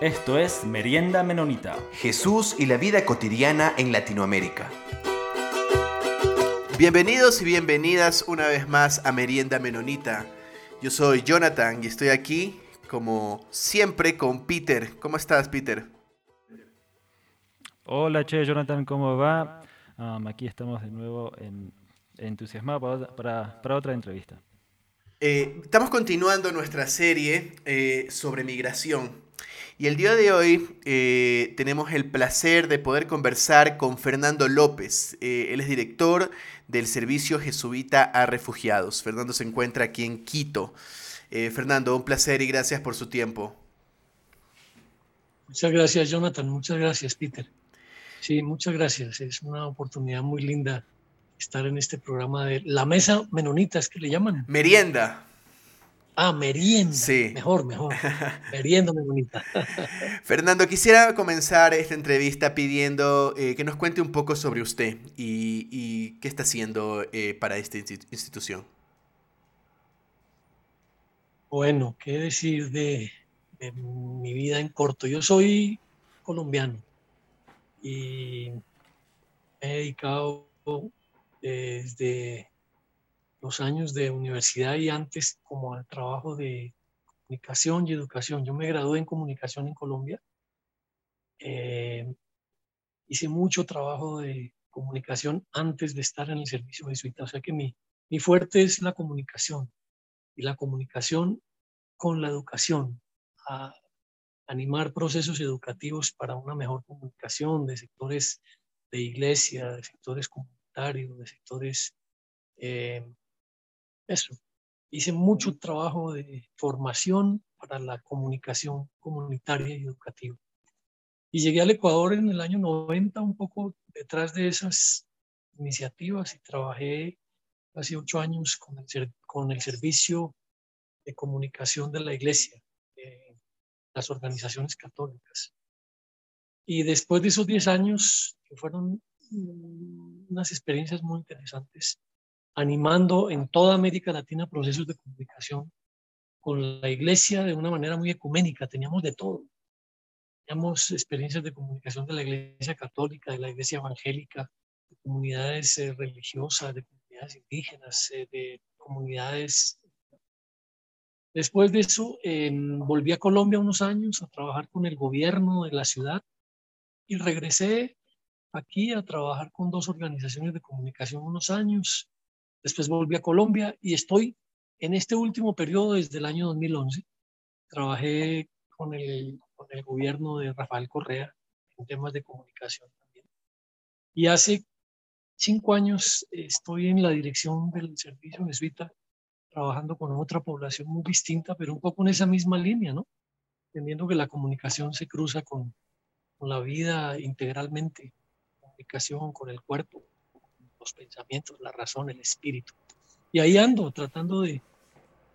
Esto es Merienda Menonita. Jesús y la vida cotidiana en Latinoamérica. Bienvenidos y bienvenidas una vez más a Merienda Menonita. Yo soy Jonathan y estoy aquí, como siempre, con Peter. ¿Cómo estás, Peter? Hola, Che, Jonathan, ¿cómo va? aquí estamos de nuevo entusiasmados para, otra entrevista. Eh, estamos continuando nuestra serie eh, sobre migración. Y el día de hoy eh, tenemos el placer de poder conversar con Fernando López. él es director del Servicio Jesuita a Refugiados. Fernando se encuentra aquí en Quito. Fernando, un placer y gracias por su tiempo. Muchas gracias, Jonathan. Muchas gracias, Peter. Sí, muchas gracias. Es una oportunidad muy linda estar en este programa de La Mesa Menonita, es que le llaman. Merienda. Ah, merienda. Sí. Mejor, mejor. merienda menonita. Fernando, quisiera comenzar esta entrevista pidiendo eh, que nos cuente un poco sobre usted y, qué está haciendo eh, para esta institución. Bueno, qué decir de mi vida en corto. Yo soy colombiano y me he dedicado desde los años de universidad y antes como al trabajo de comunicación y educación. Yo me gradué en comunicación en Colombia. Eh, hice mucho trabajo de comunicación antes de estar en el servicio jesuita. O sea que mi, mi fuerte es la comunicación y la comunicación con la educación, a animar procesos educativos para una mejor comunicación de sectores de iglesia, de sectores comunitarios, de sectores... Eh, eso. Hice mucho trabajo de formación para la comunicación comunitaria y educativa. Y llegué al Ecuador en el año 90, un poco detrás de esas iniciativas, y trabajé hace ocho años con el, con el servicio de comunicación de la iglesia las organizaciones católicas. Y después de esos 10 años, que fueron unas experiencias muy interesantes, animando en toda América Latina procesos de comunicación con la iglesia de una manera muy ecuménica, teníamos de todo. Teníamos experiencias de comunicación de la iglesia católica, de la iglesia evangélica, de comunidades eh, religiosas, de comunidades indígenas, eh, de comunidades Después de eso, volví a Colombia unos años a trabajar con el gobierno de la ciudad y regresé aquí a trabajar con dos organizaciones de comunicación unos años. Después volví a Colombia y estoy en este último periodo desde el año 2011. Trabajé con el, gobierno de Rafael Correa en temas de comunicación también. Y hace cinco años estoy en la dirección del servicio jesuita trabajando con otra población muy distinta, pero un poco en esa misma línea, ¿no? Entendiendo que la comunicación se cruza con, con la vida integralmente, comunicación con el cuerpo, los pensamientos, la razón, el espíritu. Y ahí ando tratando de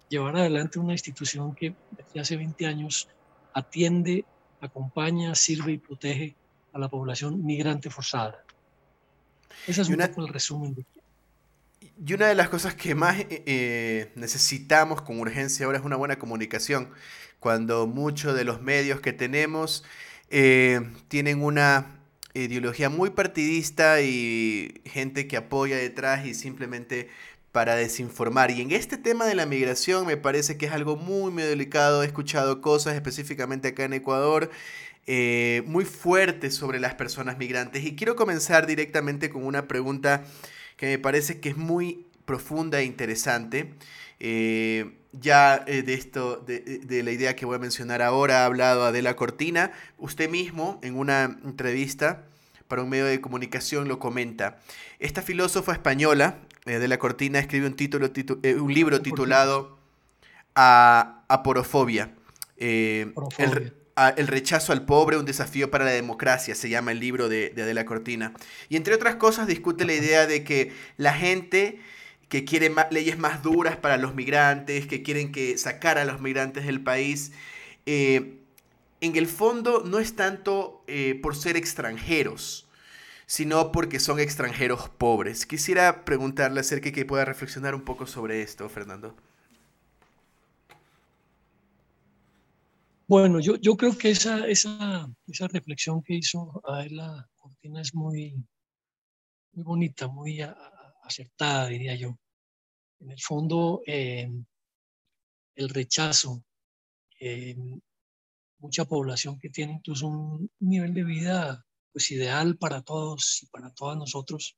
llevar adelante una institución que desde hace 20 años atiende, acompaña, sirve y protege a la población migrante forzada. Ese es un poco el resumen de y una de las cosas que más eh, eh, necesitamos con urgencia ahora es una buena comunicación. Cuando muchos de los medios que tenemos eh, tienen una ideología muy partidista y gente que apoya detrás y simplemente para desinformar. Y en este tema de la migración me parece que es algo muy, muy delicado. He escuchado cosas específicamente acá en Ecuador. muy fuertes sobre las personas migrantes y quiero comenzar directamente con una pregunta que me parece que es muy profunda e interesante. Eh, ya eh, de esto, de, la idea que voy a mencionar ahora, ha hablado Adela Cortina. Usted mismo, en una entrevista para un medio de comunicación, lo comenta. Esta filósofa española, Adela Cortina, escribe un, título, eh, un libro titulado a, Aporofobia. el rechazo al pobre, un desafío para la democracia, se llama el libro de, Adela Cortina. Y entre otras cosas discute la idea de que la gente que quiere leyes más duras para los migrantes, que quieren que sacar a los migrantes del país, eh, en el fondo no es tanto eh, por ser extranjeros, sino porque son extranjeros pobres. Quisiera preguntarle acerca de que pueda reflexionar un poco sobre esto, Fernando. Bueno, yo, yo creo que esa, esa, esa reflexión que hizo la Cortina es muy, muy bonita, muy acertada, diría yo. En el fondo, eh, el rechazo, eh, mucha población que tiene incluso un nivel de vida pues ideal para todos y para todas nosotros,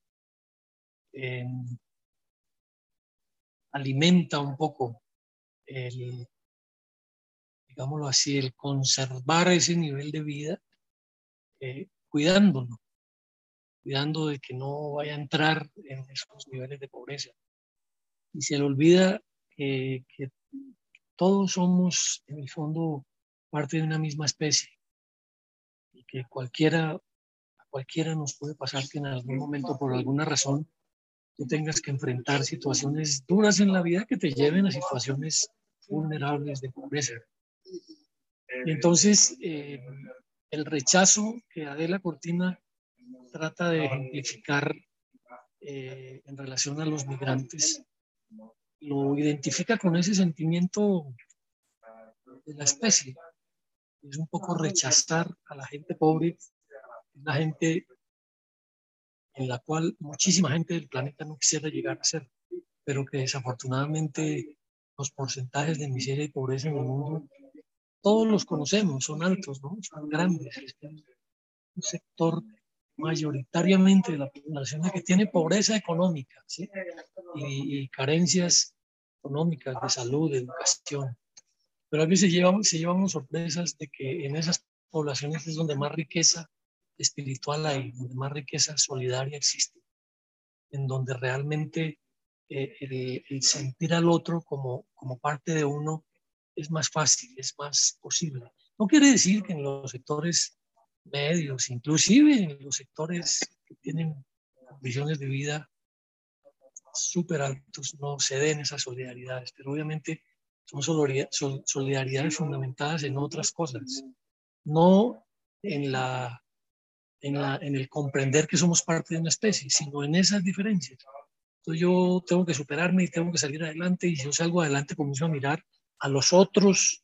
eh, alimenta un poco el, digámoslo así, el conservar ese nivel de vida, eh, cuidándolo, cuidando de que no vaya a entrar en esos niveles de pobreza. Y se le olvida que todos somos, en el fondo, parte de una misma especie y que cualquiera, a cualquiera nos puede pasar que en algún momento, por alguna razón, tú tengas que enfrentar situaciones duras en la vida que te lleven a situaciones vulnerables de pobreza. entonces, eh, el rechazo que Adela Cortina trata de ejemplificar eh, en relación a los migrantes, lo identifica con ese sentimiento de la especie. Es un poco rechazar a la gente pobre, la gente en la cual muchísima gente del planeta no quisiera llegar a ser, pero que desafortunadamente los porcentajes de miseria y pobreza en el mundo, todos los conocemos, son altos, ¿no? son grandes. Este un sector mayoritariamente de la población que tiene pobreza económica ¿sí? y, carencias económicas de salud, de educación. Pero a veces llevamos, se llevamos sorpresas de que en esas poblaciones es donde más riqueza espiritual hay, donde más riqueza solidaria existe, en donde realmente eh, el, sentir al otro como, como parte de uno es más fácil, es más posible. No quiere decir que en los sectores medios, inclusive en los sectores que tienen visiones de vida súper altos, no se den esas solidaridades, pero obviamente son solidaridades fundamentadas en otras cosas, no en la en, el comprender que somos parte de una especie, sino en esas diferencias. Entonces yo tengo que superarme y tengo que salir adelante y si yo salgo adelante comienzo a mirar a los otros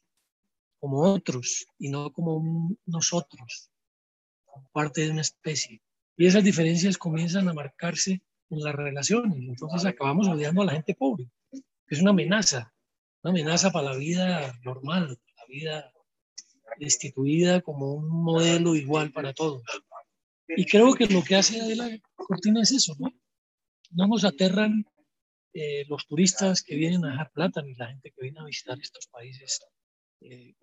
como otros y no como nosotros, parte de una especie. Y esas diferencias comienzan a marcarse en las relaciones. Entonces acabamos odiando a la gente pobre, es una amenaza, una amenaza para la vida normal, la vida destituida como un modelo igual para todos. Y creo que lo que hace Adela Cortina es eso, ¿no? No nos aterran eh, los turistas que vienen a dejar plata ni la gente que viene a visitar estos países eh,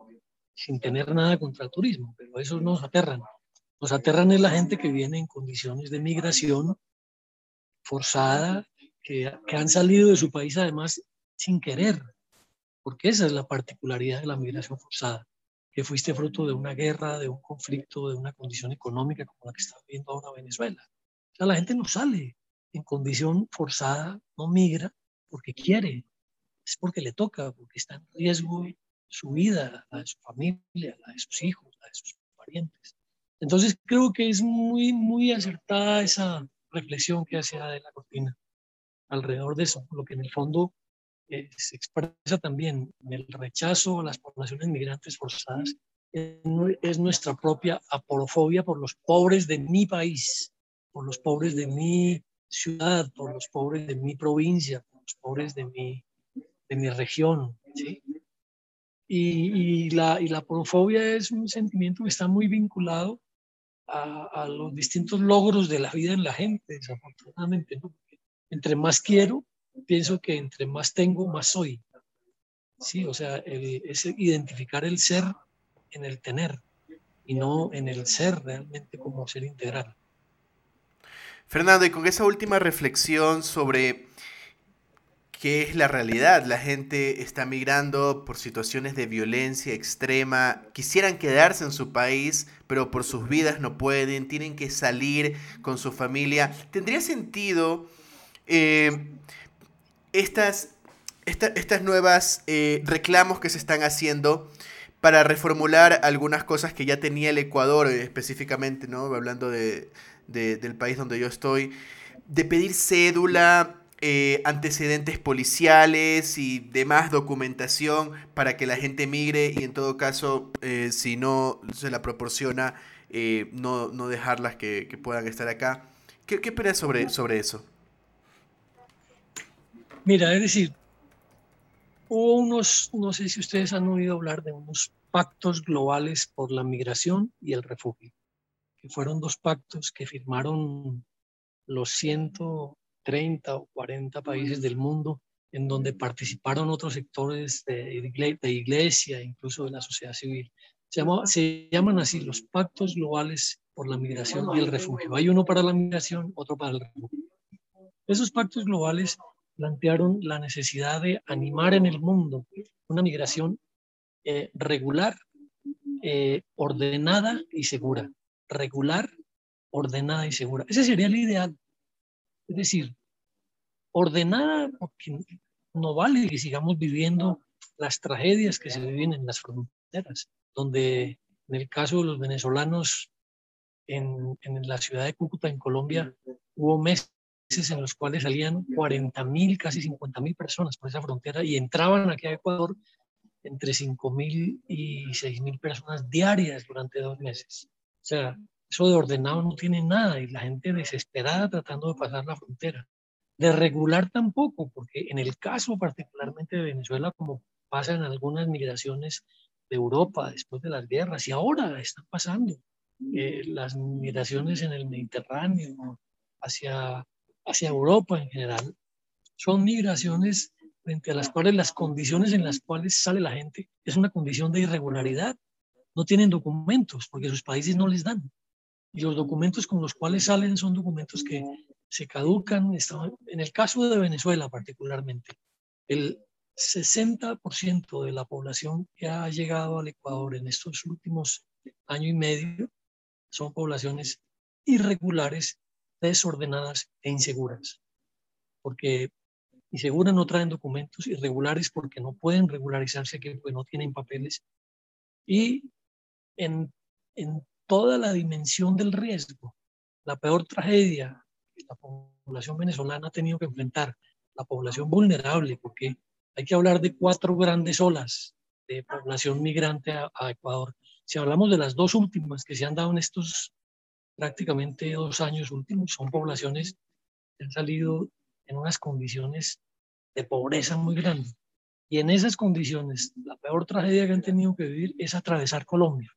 sin tener nada contra el turismo, pero esos nos aterran. Nos aterran es la gente que viene en condiciones de migración forzada, que, que han salido de su país además sin querer, porque esa es la particularidad de la migración forzada que fuiste fruto de una guerra, de un conflicto, de una condición económica como la que está viviendo ahora Venezuela. O sea, la gente no sale en condición forzada, no migra porque quiere, es porque le toca, porque está en riesgo su vida, la de su familia, la de sus hijos, la de sus parientes. Entonces creo que es muy, muy acertada esa reflexión que hace de la Cortina alrededor de eso, lo que en el fondo se expresa también en el rechazo a las poblaciones migrantes forzadas, es nuestra propia aporofobia por los pobres de mi país, por los pobres de mi ciudad, por los pobres de mi provincia, por los pobres de mi, de mi región. ¿sí? Y, y, la, y la aporofobia es un sentimiento que está muy vinculado a, los distintos logros de la vida en la gente, desafortunadamente. ¿no? Entre más quiero, pienso que entre más tengo, más soy. Sí, o sea, es identificar el ser en el tener y no en el ser realmente como ser integral. Fernando, y con esa última reflexión sobre qué es la realidad, la gente está migrando por situaciones de violencia extrema, quisieran quedarse en su país, pero por sus vidas no pueden, tienen que salir con su familia. ¿Tendría sentido eh, estas, estas nuevas eh, reclamos que se están haciendo para reformular algunas cosas que ya tenía el Ecuador eh, específicamente, ¿no? Hablando de, del país donde yo estoy, de pedir cédula, eh, antecedentes policiales y demás documentación para que la gente migre y en todo caso, eh, si no se la proporciona, eh, no, no, dejarlas que, que, puedan estar acá. ¿Qué, qué opinas sobre, sobre eso? Mira, es decir, hubo unos, no sé si ustedes han oído hablar de unos pactos globales por la migración y el refugio, que fueron dos pactos que firmaron los 130 o 40 países del mundo, en donde participaron otros sectores de, de iglesia, incluso de la sociedad civil. Se, se llaman así los pactos globales por la migración y el refugio. Hay uno para la migración, otro para el refugio. Esos pactos globales plantearon la necesidad de animar en el mundo una migración eh, regular, eh, ordenada y segura. Regular, ordenada y segura. Ese sería el ideal. Es decir, ordenada porque no vale que sigamos viviendo las tragedias que se viven en las fronteras, donde en el caso de los venezolanos en, en la ciudad de Cúcuta, en Colombia, hubo meses en los cuales salían 40 mil, casi 50 mil personas por esa frontera y entraban aquí a Ecuador entre 5.000 y 6.000 personas diarias durante dos meses. O sea, eso de ordenado no tiene nada y la gente desesperada tratando de pasar la frontera. De regular tampoco, porque en el caso particularmente de Venezuela, como pasa en algunas migraciones de Europa después de las guerras, y ahora están pasando eh, las migraciones en el Mediterráneo hacia, hacia Europa en general, son migraciones frente a las cuales las condiciones en las cuales sale la gente es una condición de irregularidad. No tienen documentos porque sus países no les dan. Y los documentos con los cuales salen son documentos que se caducan. En el caso de Venezuela particularmente, el 60% de la población que ha llegado al Ecuador en estos últimos año y medio son poblaciones irregulares, desordenadas e inseguras. Porque y seguro no traen documentos irregulares porque no pueden regularizarse aquí, porque no tienen papeles. Y en, en toda la dimensión del riesgo, la peor tragedia que la población venezolana ha tenido que enfrentar, la población vulnerable, porque hay que hablar de cuatro grandes olas de población migrante a, Ecuador. Si hablamos de las dos últimas que se han dado en estos prácticamente dos años últimos, son poblaciones que han salido en unas condiciones de pobreza muy grandes. Y en esas condiciones, la peor tragedia que han tenido que vivir es atravesar Colombia.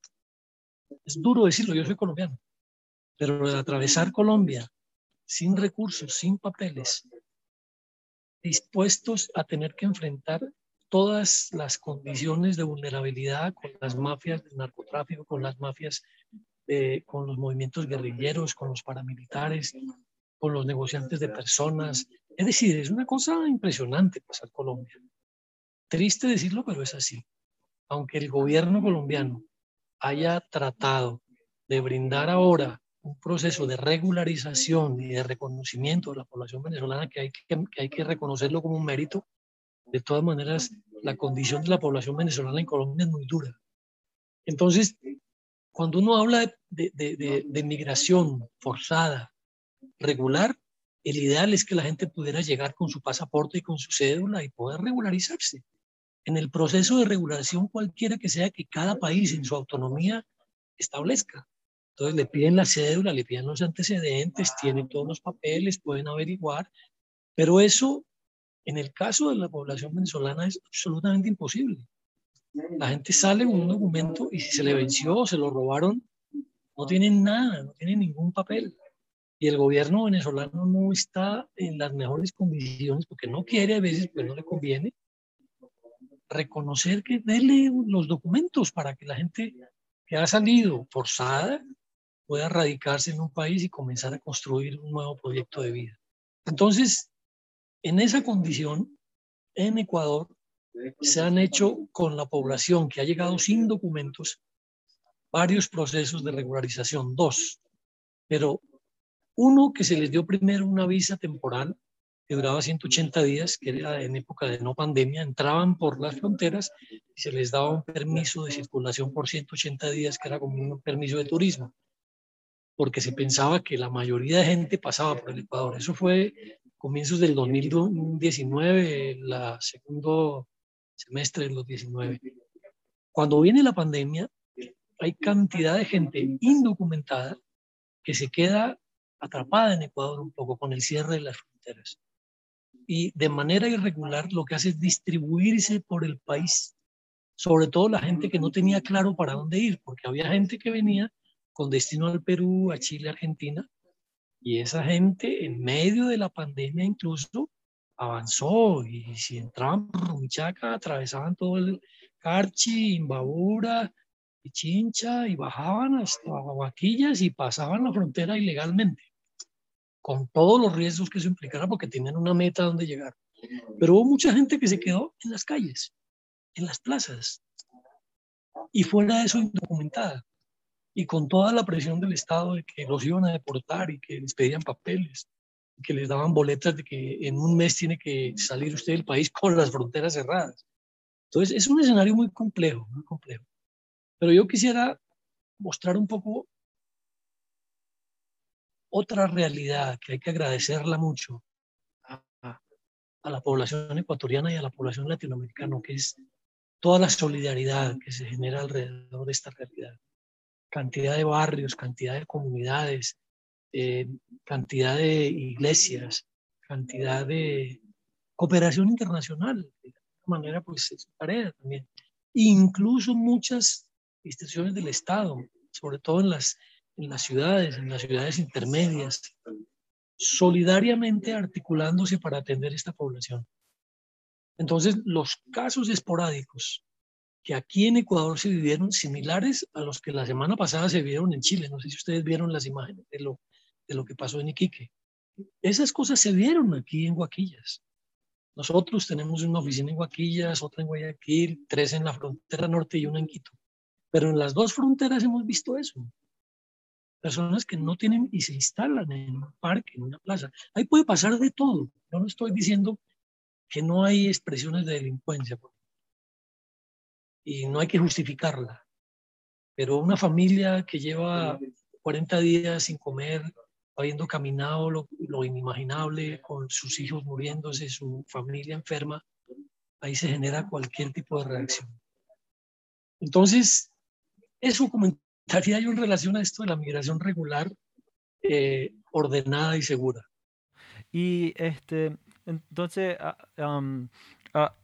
Es duro decirlo, yo soy colombiano, pero atravesar Colombia sin recursos, sin papeles, dispuestos a tener que enfrentar todas las condiciones de vulnerabilidad con las mafias del narcotráfico, con las mafias, con los movimientos guerrilleros, con los paramilitares, con los negociantes de personas, es decir, es una cosa impresionante pasar Colombia. Triste decirlo, pero es así. Aunque el gobierno colombiano haya tratado de brindar ahora un proceso de regularización y de reconocimiento de la población venezolana que hay que, hay que reconocerlo como un mérito, de todas maneras, la condición de la población venezolana en Colombia es muy dura. Entonces, cuando uno habla de, de, de migración forzada, regular, el ideal es que la gente pudiera llegar con su pasaporte y con su cédula y poder regularizarse. En el proceso de regulación cualquiera que sea que cada país en su autonomía establezca. Entonces le piden la cédula, le piden los antecedentes, tienen todos los papeles, pueden averiguar, pero eso en el caso de la población venezolana es absolutamente imposible. La gente sale con un documento y si se le venció se lo robaron, no tienen nada, no tienen ningún papel y el gobierno venezolano no está en las mejores condiciones porque no quiere a veces, pues no le conviene, reconocer que déle los documentos para que la gente que ha salido forzada pueda radicarse en un país y comenzar a construir un nuevo proyecto de vida. Entonces, en esa condición, en Ecuador, se han hecho con la población que ha llegado sin documentos varios procesos de regularización, dos, pero uno, que se les dio primero una visa temporal que duraba 180 días, que era en época de no pandemia, entraban por las fronteras y se les daba un permiso de circulación por 180 días, que era como un permiso de turismo, porque se pensaba que la mayoría de gente pasaba por el Ecuador. Eso fue comienzos del 2019, la segundo semestre del 2019. Cuando viene la pandemia, hay cantidad de gente indocumentada que se queda atrapada en Ecuador un poco con el cierre de las fronteras. Y de manera irregular lo que hace es distribuirse por el país, sobre todo la gente que no tenía claro para dónde ir, porque había gente que venía con destino al Perú, a Chile, Argentina, y esa gente en medio de la pandemia incluso avanzó y si entraban por Rumichaca atravesaban todo el Carchi, Imbabura, Chincha y bajaban hasta Guaquillas y pasaban la frontera ilegalmente, con todos los riesgos que eso implicara porque tenían una meta donde llegar. Pero hubo mucha gente que se quedó en las calles, en las plazas, y fuera de eso indocumentada, y con toda la presión del Estado de que los iban a deportar y que les pedían papeles, que les daban boletas de que en un mes tiene que salir usted del país con las fronteras cerradas. Entonces, es un escenario muy complejo, muy complejo. Pero yo quisiera mostrar un poco otra realidad que hay que agradecerla mucho a, a, la población ecuatoriana y a la población latinoamericana, que es toda la solidaridad que se genera alrededor de esta realidad. Cantidad de barrios, cantidad de comunidades, eh, cantidad de iglesias, cantidad de cooperación internacional. De alguna manera, pues es tarea también. Incluso muchas instituciones del Estado, sobre todo en las, en las ciudades, en las ciudades intermedias, solidariamente articulándose para atender esta población. Entonces, los casos esporádicos que aquí en Ecuador se vivieron similares a los que la semana pasada se vieron en Chile. No sé si ustedes vieron las imágenes de lo, de lo que pasó en Iquique. Esas cosas se vieron aquí en Guaquillas. Nosotros tenemos una oficina en Guaquillas, otra en Guayaquil, tres en la frontera norte y una en Quito. Pero en las dos fronteras hemos visto eso. Personas que no tienen y se instalan en un parque, en una plaza. Ahí puede pasar de todo. Yo no estoy diciendo que no hay expresiones de delincuencia. Y no hay que justificarla. Pero una familia que lleva 40 días sin comer, habiendo caminado lo, lo, inimaginable, con sus hijos muriéndose, su familia enferma, ahí se genera cualquier tipo de reacción. Entonces, eso comentaría yo en relación a esto de la migración regular, eh, ordenada y segura. Y este, entonces, ah, ah,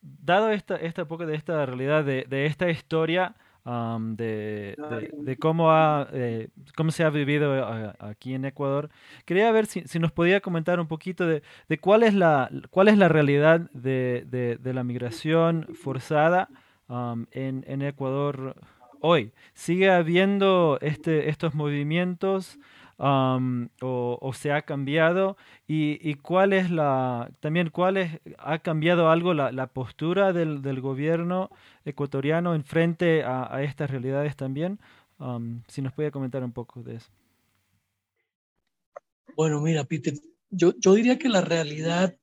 dado esta, esta poco de esta realidad, de, de esta historia, de, de, cómo, ha, eh, cómo se ha vivido eh, aquí en Ecuador. Quería ver si, si nos podía comentar un poquito de, de, cuál, es la, cuál es la realidad de, la migración forzada en, en Ecuador hoy. ¿Sigue habiendo este, estos movimientos o, se ha cambiado? ¿Y, cuál es la, también cuál es, ha cambiado algo la, postura del, del, gobierno ecuatoriano en frente a, estas realidades también? si nos puede comentar un poco de eso. Bueno, mira, Peter, yo, yo diría que la realidad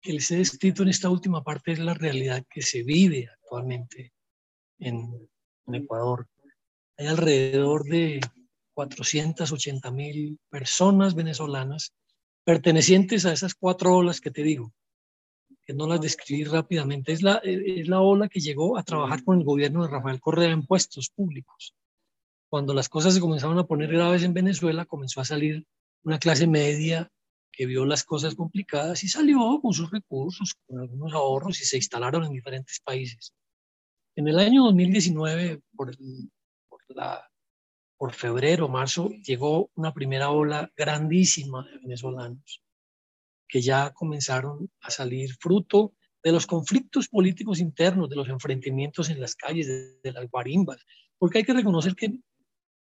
que les he descrito en esta última parte es la realidad que se vive actualmente en, en Ecuador. Hay alrededor de 480 mil personas venezolanas pertenecientes a esas cuatro olas que te digo, que no las describí rápidamente. Es la, es la ola que llegó a trabajar con el gobierno de Rafael Correa en puestos públicos. Cuando las cosas se comenzaron a poner graves en Venezuela, comenzó a salir una clase media que vio las cosas complicadas y salió con sus recursos, con algunos ahorros y se instalaron en diferentes países. En el año 2019, por, la, por marzo, llegó una primera ola grandísima de venezolanos que ya comenzaron a salir fruto de los conflictos políticos internos, de los enfrentamientos en las calles, de las guarimbas, porque hay que reconocer que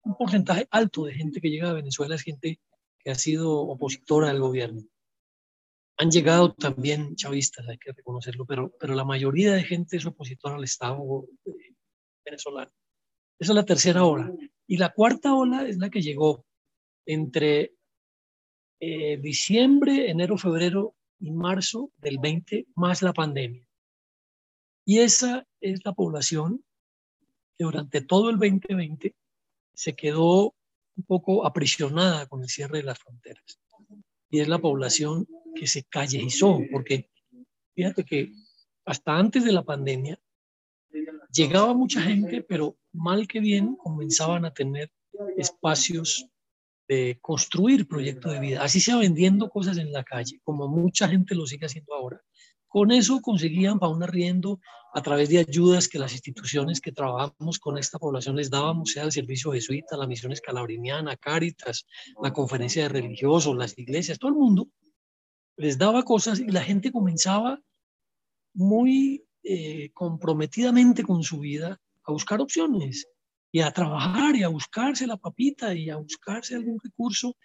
un porcentaje alto de gente que llega a Venezuela es gente que ha sido opositora al gobierno han llegado también chavistas, hay que reconocerlo, pero, pero la mayoría de gente es opositora al Estado eh, venezolano. Esa es la tercera ola. Y la cuarta ola es la que llegó entre eh, diciembre, enero, febrero y marzo del 20, más la pandemia. Y esa es la población que durante todo el 2020 se quedó un poco aprisionada con el cierre de las fronteras. Y es la población que se callejizó, porque fíjate que hasta antes de la pandemia llegaba mucha gente, pero mal que bien comenzaban a tener espacios de construir proyectos de vida, así sea vendiendo cosas en la calle, como mucha gente lo sigue haciendo ahora. Con eso conseguían para un arriendo a través de ayudas que las instituciones que trabajamos con esta población les dábamos, sea el servicio jesuita, la misión escalabriniana, Cáritas, la conferencia de religiosos, las iglesias, todo el mundo les daba cosas y la gente comenzaba muy eh, comprometidamente con su vida a buscar opciones y a trabajar y a buscarse la papita y a buscarse algún recurso.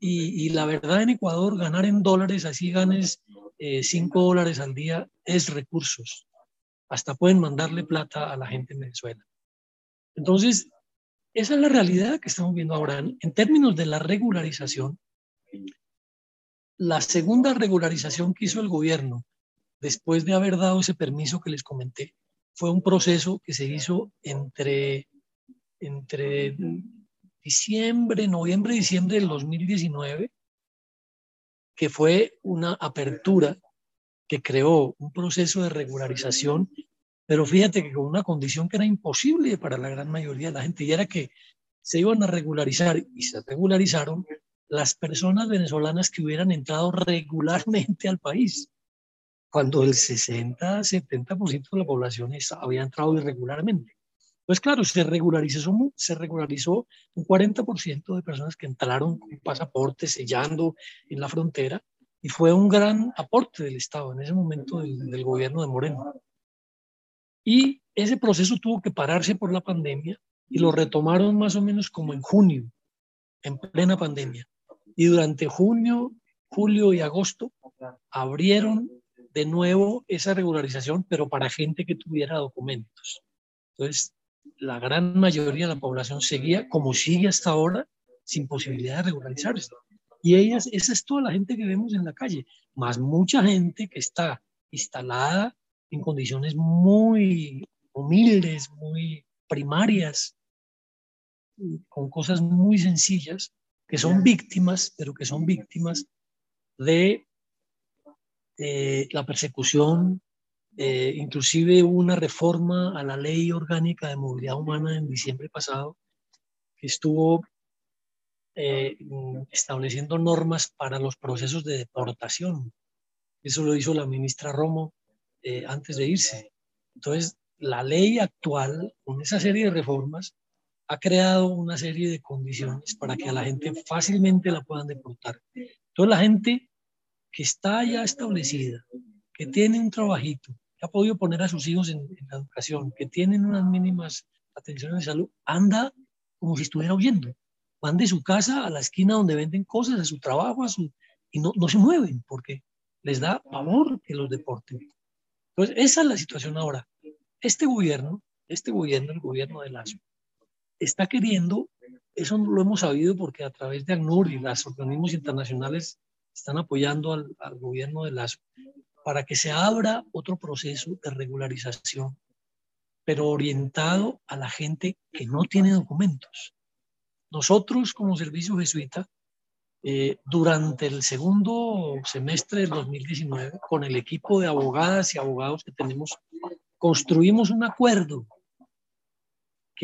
Y, la verdad en Ecuador, ganar en dólares, así ganes 5 eh, dólares al día, es recursos. Hasta pueden mandarle plata a la gente en Venezuela. Entonces, esa es la realidad que estamos viendo ahora. En términos de la regularización, la segunda regularización que hizo el gobierno después de haber dado ese permiso que les comenté, fue un proceso que se hizo entre, entre diciembre, noviembre, diciembre del 2019, que fue una apertura que creó un proceso de regularización, pero fíjate que con una condición que era imposible para la gran mayoría de la gente, y era que se iban a regularizar y se regularizaron las personas venezolanas que hubieran entrado regularmente al país cuando el 60-70% de la población había entrado irregularmente. Pues claro, se regularizó, se regularizó un 40% de personas que entraron con pasaporte sellando en la frontera y fue un gran aporte del Estado en ese momento del, del gobierno de Moreno. Y ese proceso tuvo que pararse por la pandemia y lo retomaron más o menos como en junio, en plena pandemia. Y durante junio, julio y agosto abrieron de nuevo esa regularización, pero para gente que tuviera documentos. Entonces, la gran mayoría de la población seguía, como sigue hasta ahora, sin posibilidad de regularizarse. Y ellas, esa es toda la gente que vemos en la calle, más mucha gente que está instalada en condiciones muy humildes, muy primarias, con cosas muy sencillas, que son víctimas, pero que son víctimas de eh, la persecución, eh, inclusive una reforma a la ley orgánica de movilidad humana en diciembre pasado, que estuvo eh, estableciendo normas para los procesos de deportación. Eso lo hizo la ministra Romo antes de irse. Entonces, la ley actual, con esa serie de reformas, ha creado una serie de condiciones para que a la gente fácilmente la puedan deportar. Entonces, la gente que está ya establecida, que tiene un trabajito, que ha podido poner a sus hijos en, la educación, que tienen unas mínimas atenciones de salud, anda como si estuviera huyendo. Van de su casa a la esquina donde venden cosas, a su trabajo, a su, y no, no se mueven porque les da pavor que los deporten. Entonces, esa es la situación ahora. Este gobierno, este gobierno, el gobierno de Lazo, está queriendo, eso lo hemos sabido porque a través de ACNUR y los organismos internacionales están apoyando al, gobierno de Lazo para que se abra otro proceso de regularización, pero orientado a la gente que no tiene documentos. Nosotros como servicio jesuita, eh, durante el segundo semestre del 2019, con el equipo de abogadas y abogados que tenemos, construimos un acuerdo,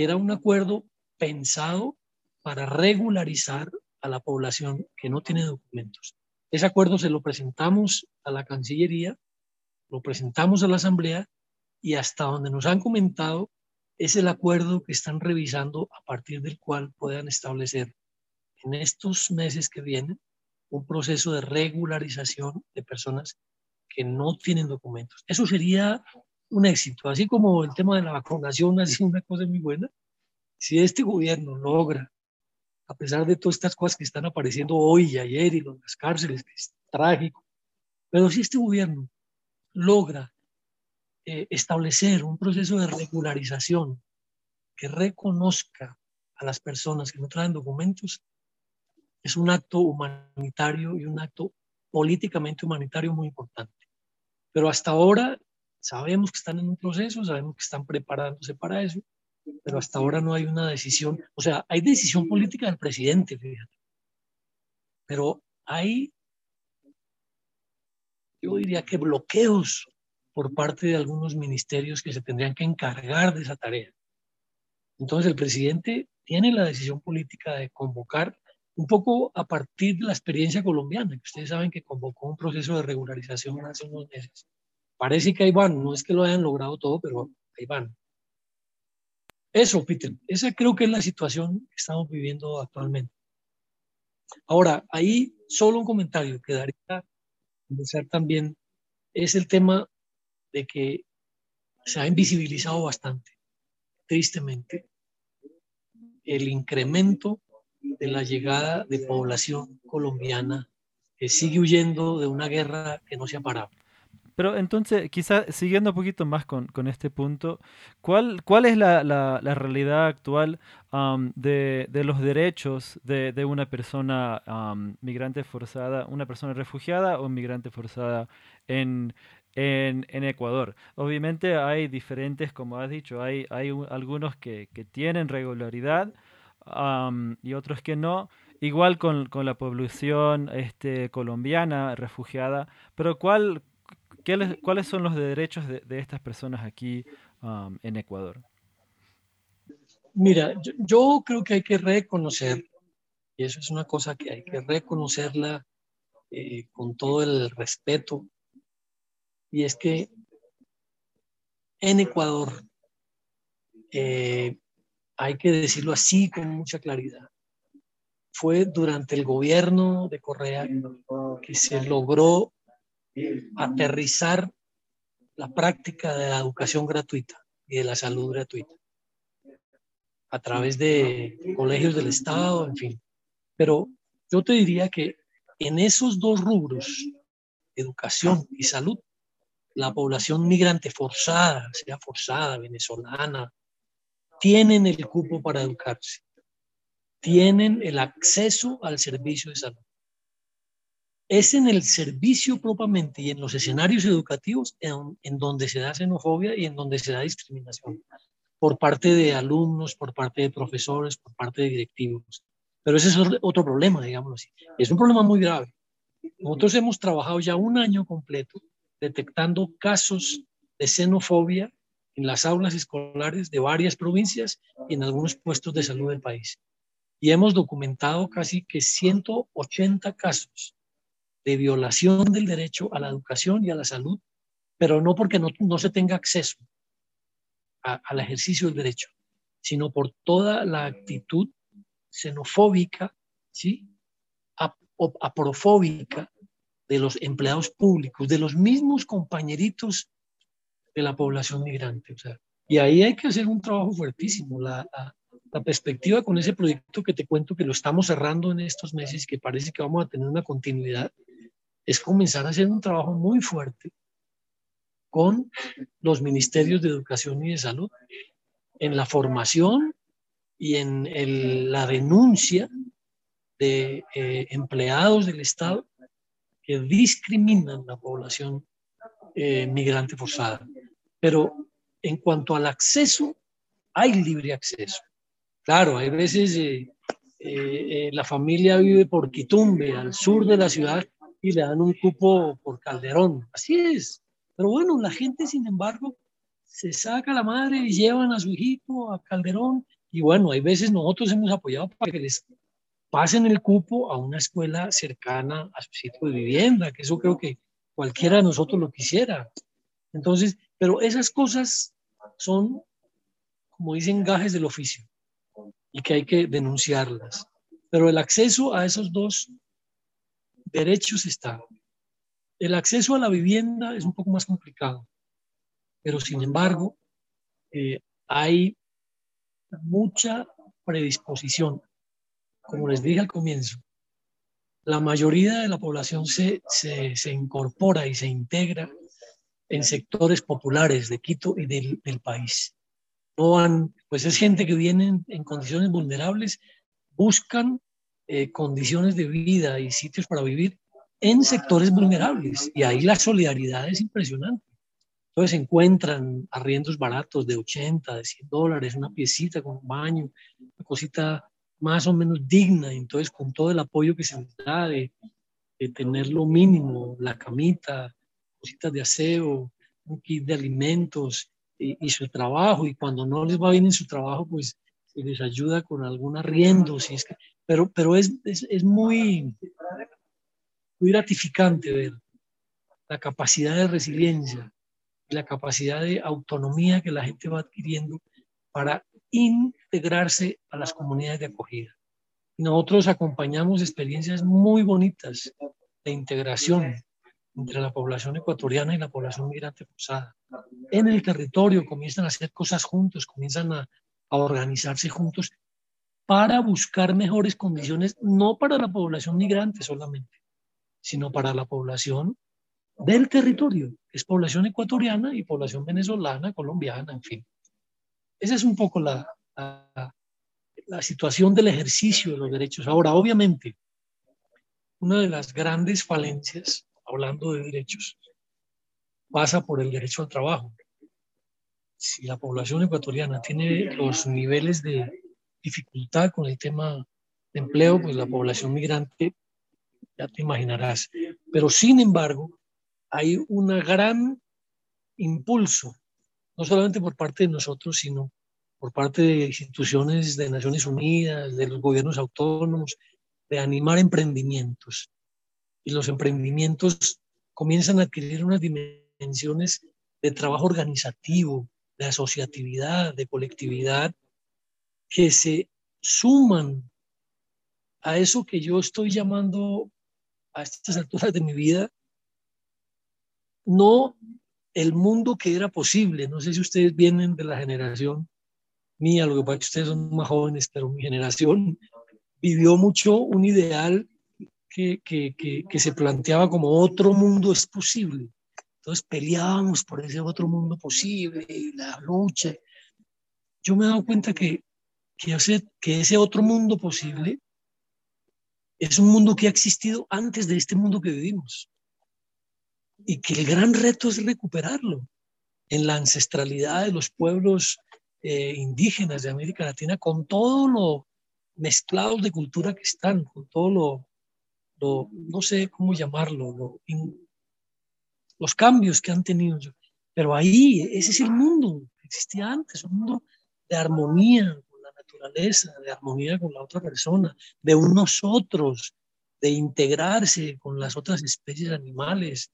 era un acuerdo pensado para regularizar a la población que no tiene documentos. Ese acuerdo se lo presentamos a la Cancillería, lo presentamos a la Asamblea y hasta donde nos han comentado es el acuerdo que están revisando a partir del cual puedan establecer en estos meses que vienen un proceso de regularización de personas que no tienen documentos. Eso sería un éxito, así como el tema de la vacunación ha sido una cosa muy buena. Si este gobierno logra a pesar de todas estas cosas que están apareciendo hoy y ayer y las cárceles, es trágico. Pero si este gobierno logra eh, establecer un proceso de regularización que reconozca a las personas que no traen documentos, es un acto humanitario y un acto políticamente humanitario muy importante. Pero hasta ahora sabemos que están en un proceso, sabemos que están preparándose para eso, pero hasta ahora no hay una decisión, o sea, hay decisión política del presidente, fíjate, pero hay yo diría que bloqueos por parte de algunos ministerios que se tendrían que encargar de esa tarea. Entonces el presidente tiene la decisión política de convocar un poco a partir de la experiencia colombiana, que ustedes saben que convocó un proceso de regularización hace unos meses. Parece que ahí van, no es que lo hayan logrado todo, pero ahí van. Eso, Peter, esa creo que es la situación que estamos viviendo actualmente. Ahora, ahí solo un comentario que daría empezar también es el tema de que se ha invisibilizado bastante, tristemente, el incremento de la llegada de población colombiana que sigue huyendo de una guerra que no se ha parado. Pero entonces, quizás siguiendo un poquito más con, este punto, ¿cuál, cuál es la, la, realidad actual de, de, los derechos de, de una persona migrante forzada, una persona refugiada o migrante forzada en, en, Ecuador. Obviamente hay diferentes, como has dicho, hay, hay algunos que, que, tienen regularidad y otros que no. Igual con, con, la población este, colombiana refugiada, pero ¿cuál, ¿cuáles son los derechos de, estas personas aquí um, en Ecuador? Mira, yo, creo que hay que reconocer, y eso es una cosa que hay que reconocerla eh, con todo el respeto, y es que en Ecuador, eh, hay que decirlo así con mucha claridad, fue durante el gobierno de Correa que se logró aterrizar la práctica de la educación gratuita y de la salud gratuita a través de colegios del Estado, en fin. Pero yo te diría que en esos dos rubros, educación y salud, la población migrante forzada, sea forzada, venezolana, tienen el cupo para educarse, tienen el acceso al servicio de salud es en el servicio propiamente y en los escenarios educativos en, donde se da xenofobia y en donde se da discriminación por parte de alumnos, por parte de profesores, por parte de directivos. Pero ese es otro problema, digámoslo así. Es un problema muy grave. Nosotros hemos trabajado ya un año completo detectando casos de xenofobia en las aulas escolares de varias provincias y en algunos puestos de salud del país. Y hemos documentado casi que 180 casos de violación del derecho a la educación y a la salud, pero no porque no, se tenga acceso al ejercicio del derecho, sino por toda la actitud xenofóbica, ¿sí? aprofóbica de los empleados públicos, de los mismos compañeritos de la población migrante. O y ahí hay que hacer un trabajo fuertísimo. La, la, perspectiva con ese proyecto que te cuento que lo estamos cerrando en estos meses, que parece que vamos a tener una continuidad, es comenzar a hacer un trabajo muy fuerte con los ministerios de educación y de salud en la formación y en la denuncia de eh, empleados del Estado que discriminan la población eh, migrante forzada. Pero en cuanto al acceso, hay libre acceso. Claro, hay veces eh, la familia vive por Quitumbe, al sur de la ciudad, y le dan un cupo por Calderón. Así es. Pero bueno, la gente, sin embargo, se saca la madre y llevan a su hijito a Calderón. Y bueno, hay veces nosotros hemos apoyado para que les pasen el cupo a una escuela cercana a su sitio de vivienda, que eso creo que cualquiera de nosotros lo quisiera. Entonces, pero esas cosas son, como dicen, gajes del oficio y que hay que denunciarlas. Pero el acceso a esos dos derechos está. El acceso a la vivienda es un poco más complicado, pero sin embargo eh, hay mucha predisposición. Como les dije al comienzo, la mayoría de la población se, se, incorpora y se integra en sectores populares de Quito y del, del país. No han, pues es gente que viene en condiciones vulnerables, buscan eh, condiciones de vida y sitios para vivir en sectores vulnerables. Y ahí la solidaridad es impresionante. Entonces encuentran arriendos baratos de 80, de 100 dólares, una piecita con un baño, una cosita más o menos digna. Entonces con todo el apoyo que se les da de, de tener lo mínimo, la camita, cositas de aseo, un kit de alimentos y, su trabajo. Y cuando no les va bien en su trabajo, pues se les ayuda con algún arriendo. Si es que, pero pero es, es, es muy, muy gratificante ver la capacidad de resiliencia la capacidad de autonomía que la gente va adquiriendo para integrarse a las comunidades de acogida. nosotros acompañamos experiencias muy bonitas de integración entre la población ecuatoriana y la población migrante forzada. En el territorio comienzan a hacer cosas juntos, comienzan a, a organizarse juntos para buscar mejores condiciones, no para la población migrante solamente, sino para la población del territorio, es población ecuatoriana y población venezolana, colombiana, en fin. Esa es un poco la, la, la situación del ejercicio de los derechos. Ahora, obviamente, una de las grandes falencias, hablando de derechos, pasa por el derecho al trabajo. Si la población ecuatoriana tiene los niveles de con el tema de empleo, pues la población migrante, ya te imaginarás. Pero sin embargo, hay un gran impulso, no solamente por parte de nosotros, sino por parte de instituciones de Naciones Unidas, de los gobiernos autónomos, de animar emprendimientos. Y los emprendimientos comienzan a adquirir unas dimensiones de trabajo organizativo, de asociatividad, de colectividad, que se suman a eso que yo estoy llamando a estas alturas de mi vida no el mundo que era posible. No sé si ustedes vienen de la generación mía, lo que pasa es que ustedes son más jóvenes, pero mi generación vivió mucho un ideal que, que, se planteaba como otro mundo es posible. Entonces peleábamos por ese otro mundo posible y la lucha. Yo me he dado cuenta que, que, que ese otro mundo posible es un mundo que ha existido antes de este mundo que vivimos y que el gran reto es recuperarlo en la ancestralidad de los pueblos eh, indígenas de América Latina, con todo lo mezclados de cultura que están, con todo lo, no sé cómo llamarlo, los cambios que han tenido. Pero ahí, ese es el mundo que existía antes, un mundo de armonía de armonía con la otra persona, de un nosotros, de integrarse con las otras especies animales,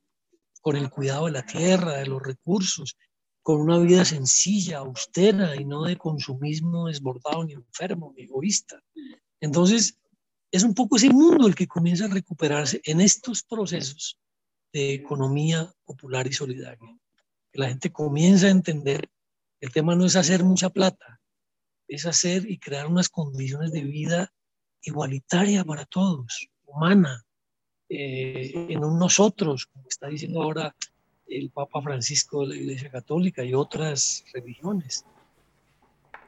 con el cuidado de la tierra, de los recursos, con una vida sencilla, austera y no de consumismo desbordado ni enfermo ni egoísta. Entonces, es un poco ese mundo el que comienza a recuperarse en estos procesos de economía popular y solidaria. La gente comienza a entender que el tema no es hacer mucha plata, es hacer y crear unas condiciones de vida igualitaria para todos, humana, eh, en un nosotros, como está diciendo ahora el Papa Francisco de la Iglesia Católica y otras religiones.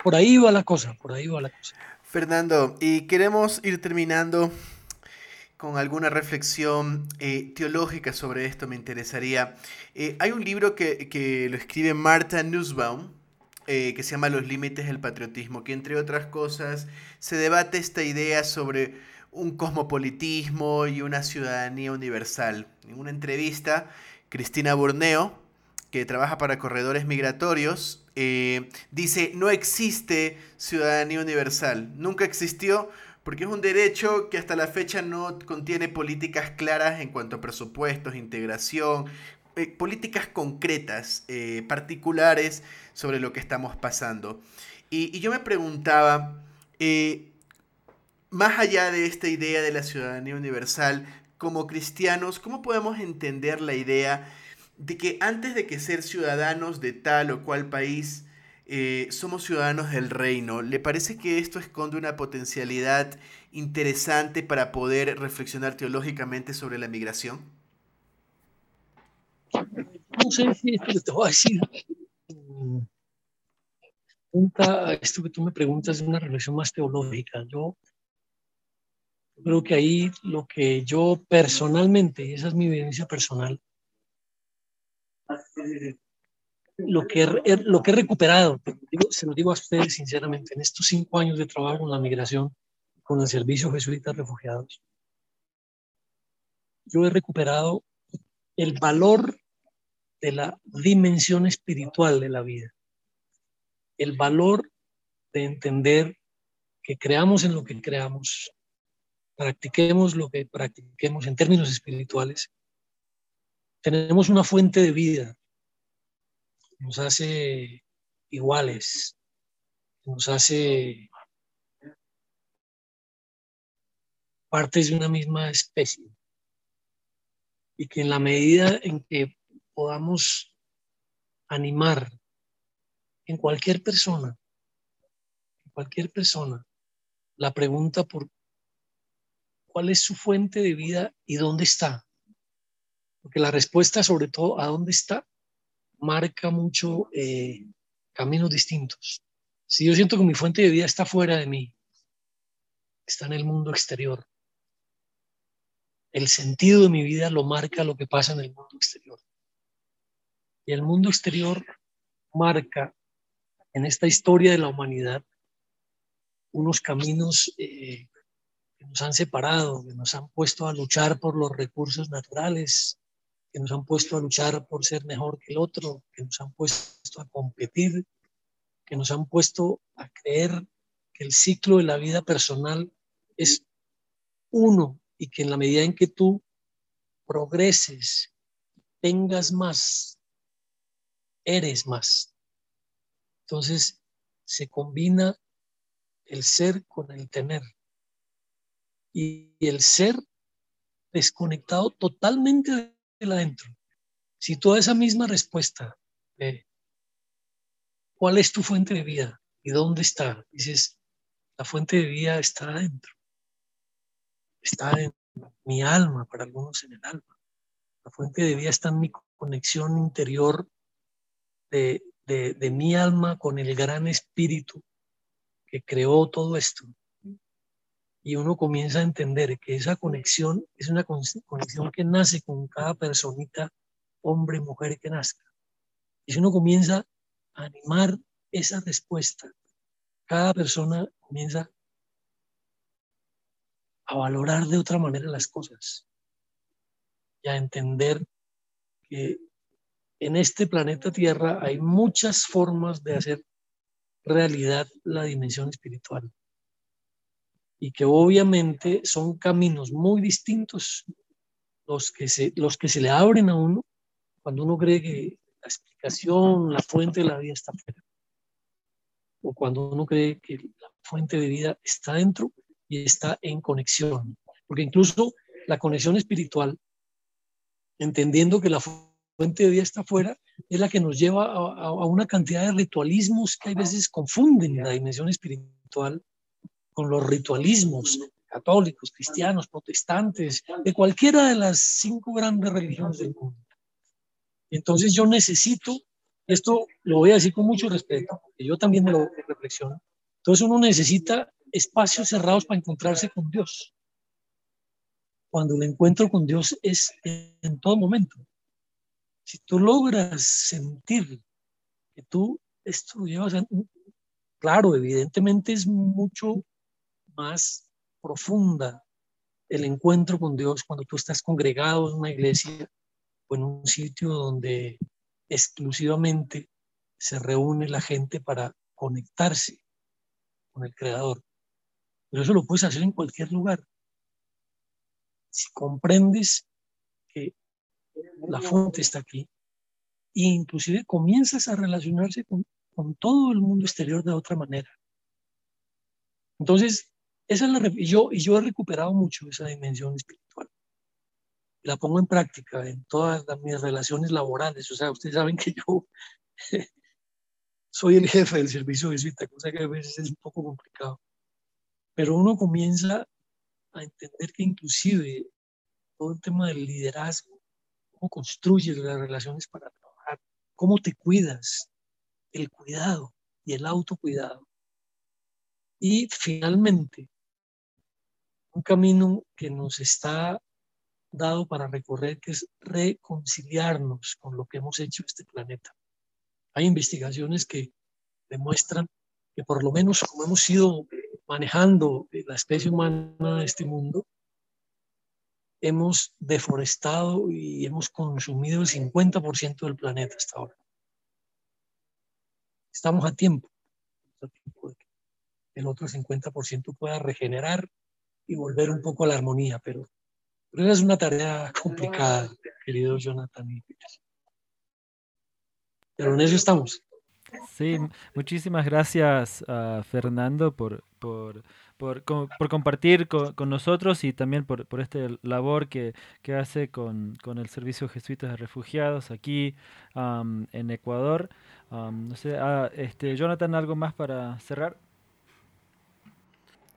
Por ahí va la cosa, por ahí va la cosa. Fernando, y queremos ir terminando con alguna reflexión eh, teológica sobre esto, me interesaría. Eh, hay un libro que, que, lo escribe Marta Nussbaum, que se llama Los Límites del Patriotismo, que entre otras cosas se debate esta idea sobre un cosmopolitismo y una ciudadanía universal. En una entrevista, Cristina Burneo, que trabaja para corredores migratorios, eh, dice, no existe ciudadanía universal, nunca existió porque es un derecho que hasta la fecha no contiene políticas claras en cuanto a presupuestos, integración, eh, políticas concretas, eh, particulares sobre lo que estamos pasando. Y, yo me preguntaba, más allá de esta idea de la ciudadanía universal, como cristianos, ¿cómo podemos entender la idea de que antes de que ser ciudadanos de tal o cual país, eh, somos ciudadanos del reino? ¿Le parece que esto esconde una potencialidad interesante para poder reflexionar teológicamente sobre la migración? No sé si esto que te voy a decir. Esto que tú me preguntas es una reflexión más teológica. Yo creo que ahí lo que yo personalmente, esa es mi vivencia personal, lo que, lo que he recuperado, se lo digo a ustedes sinceramente, en estos cinco años de trabajo con la migración, con el Servicio Jesuita Refugiados, yo he recuperado el valor de la dimensión espiritual de la vida. El valor de entender que creamos en lo que creamos, practiquemos lo que practiquemos en términos espirituales, tenemos una fuente de vida, nos hace iguales, nos hace partes de una misma especie. Y que en la medida en que podamos animar en cualquier persona, en cualquier persona, la pregunta por cuál es su fuente de vida y dónde está. Porque la respuesta, sobre todo, a dónde está, marca mucho eh, caminos distintos. Si yo siento que mi fuente de vida está fuera de mí, está en el mundo exterior, el sentido de mi vida lo marca lo que pasa en el mundo exterior. Y el mundo exterior marca en esta historia de la humanidad unos caminos eh, que nos han separado, que nos han puesto a luchar por los recursos naturales, que nos han puesto a luchar por ser mejor que el otro, que nos han puesto a competir, que nos han puesto a creer que el ciclo de la vida personal es uno y que en la medida en que tú progreses, tengas más, eres más. Entonces se combina el ser con el tener. Y el ser desconectado totalmente del adentro. Si toda esa misma respuesta cuál es tu fuente de vida y dónde está, dices, la fuente de vida está adentro está en mi alma, para algunos en el alma. La fuente de vida está en mi conexión interior de, de, mi alma con el gran espíritu que creó todo esto. Y uno comienza a entender que esa conexión es una conexión que nace con cada personita, hombre, mujer que nazca. Y si uno comienza a animar esa respuesta, cada persona comienza a valorar de otra manera las cosas y a entender que en este planeta Tierra hay muchas formas de hacer realidad la dimensión espiritual y que obviamente son caminos muy distintos los que se, los que se le abren a uno cuando uno cree que la explicación, la fuente de la vida está fuera o cuando uno cree que la fuente de vida está dentro y está en conexión. Porque incluso la conexión espiritual, entendiendo que la fuente de vida está afuera, es la que nos lleva a, una cantidad de ritualismos que a veces confunden la dimensión espiritual con los ritualismos católicos, cristianos, protestantes, de cualquiera de las cinco grandes religiones del mundo. Entonces yo necesito, esto lo voy a decir con mucho respeto, porque yo también me lo reflexiono, entonces uno necesita espacios cerrados para encontrarse con Dios. Cuando el encuentro con Dios es en todo momento. Si tú logras sentir que tú esto llevas a, claro, evidentemente es mucho más profunda el encuentro con Dios cuando tú estás congregado en una iglesia o en un sitio donde exclusivamente se reúne la gente para conectarse con el Creador. Pero eso lo puedes hacer en cualquier lugar. Si comprendes que la fuente está aquí, e inclusive comienzas a relacionarse con, con todo el mundo exterior de otra manera. Entonces, esa es la, yo, y yo he recuperado mucho esa dimensión espiritual. La pongo en práctica en todas mis relaciones laborales. O sea, ustedes saben que yo soy el jefe del servicio de visita, cosa que a veces es un poco complicado. Pero uno comienza a entender que inclusive todo el tema del liderazgo, cómo construyes las relaciones para trabajar, cómo te cuidas, el cuidado y el autocuidado. Y finalmente, un camino que nos está dado para recorrer, que es reconciliarnos con lo que hemos hecho este planeta. Hay investigaciones que demuestran que por lo menos como hemos ido manejando la especie humana de este mundo, hemos deforestado y hemos consumido el 50% del planeta hasta ahora. Estamos a tiempo, de que el otro 50% pueda regenerar y volver un poco a la armonía, pero, pero es una tarea complicada, querido Jonathan. Pero en eso estamos. Sí, muchísimas gracias a Fernando por, por, por, compartir con, con, nosotros y también por, por esta labor que, que hace con, con, el Servicio Jesuitas de Refugiados aquí en Ecuador. No sé, ah, este, Jonathan, ¿algo más para cerrar?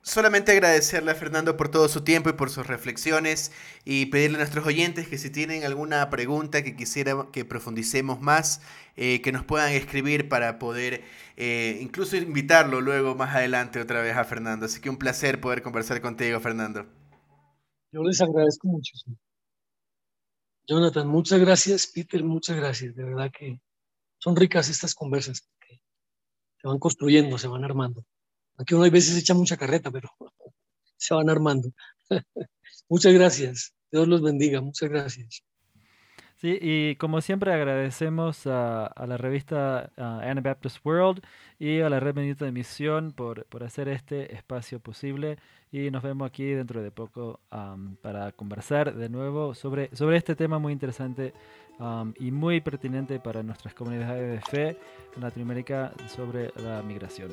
Solamente agradecerle a Fernando por todo su tiempo y por sus reflexiones y pedirle a nuestros oyentes que si tienen alguna pregunta que quisiera que profundicemos más, eh, que nos puedan escribir para poder eh, incluso invitarlo luego más adelante otra vez a Fernando. Así que un placer poder conversar contigo, Fernando. Yo les agradezco mucho. Jonathan, muchas gracias. Peter, muchas gracias. De verdad que son ricas estas conversas porque se van construyendo, se van armando. Aquí uno a veces echa mucha carreta, pero se van armando. muchas gracias. Dios los bendiga. Muchas gracias. Sí, y como siempre agradecemos a, la revista Anabaptist World y a la Red Benedita de Misión por, por, hacer este espacio posible y nos vemos aquí dentro de poco para conversar de nuevo sobre, sobre este tema muy interesante y muy pertinente para nuestras comunidades de fe en Latinoamérica sobre la migración.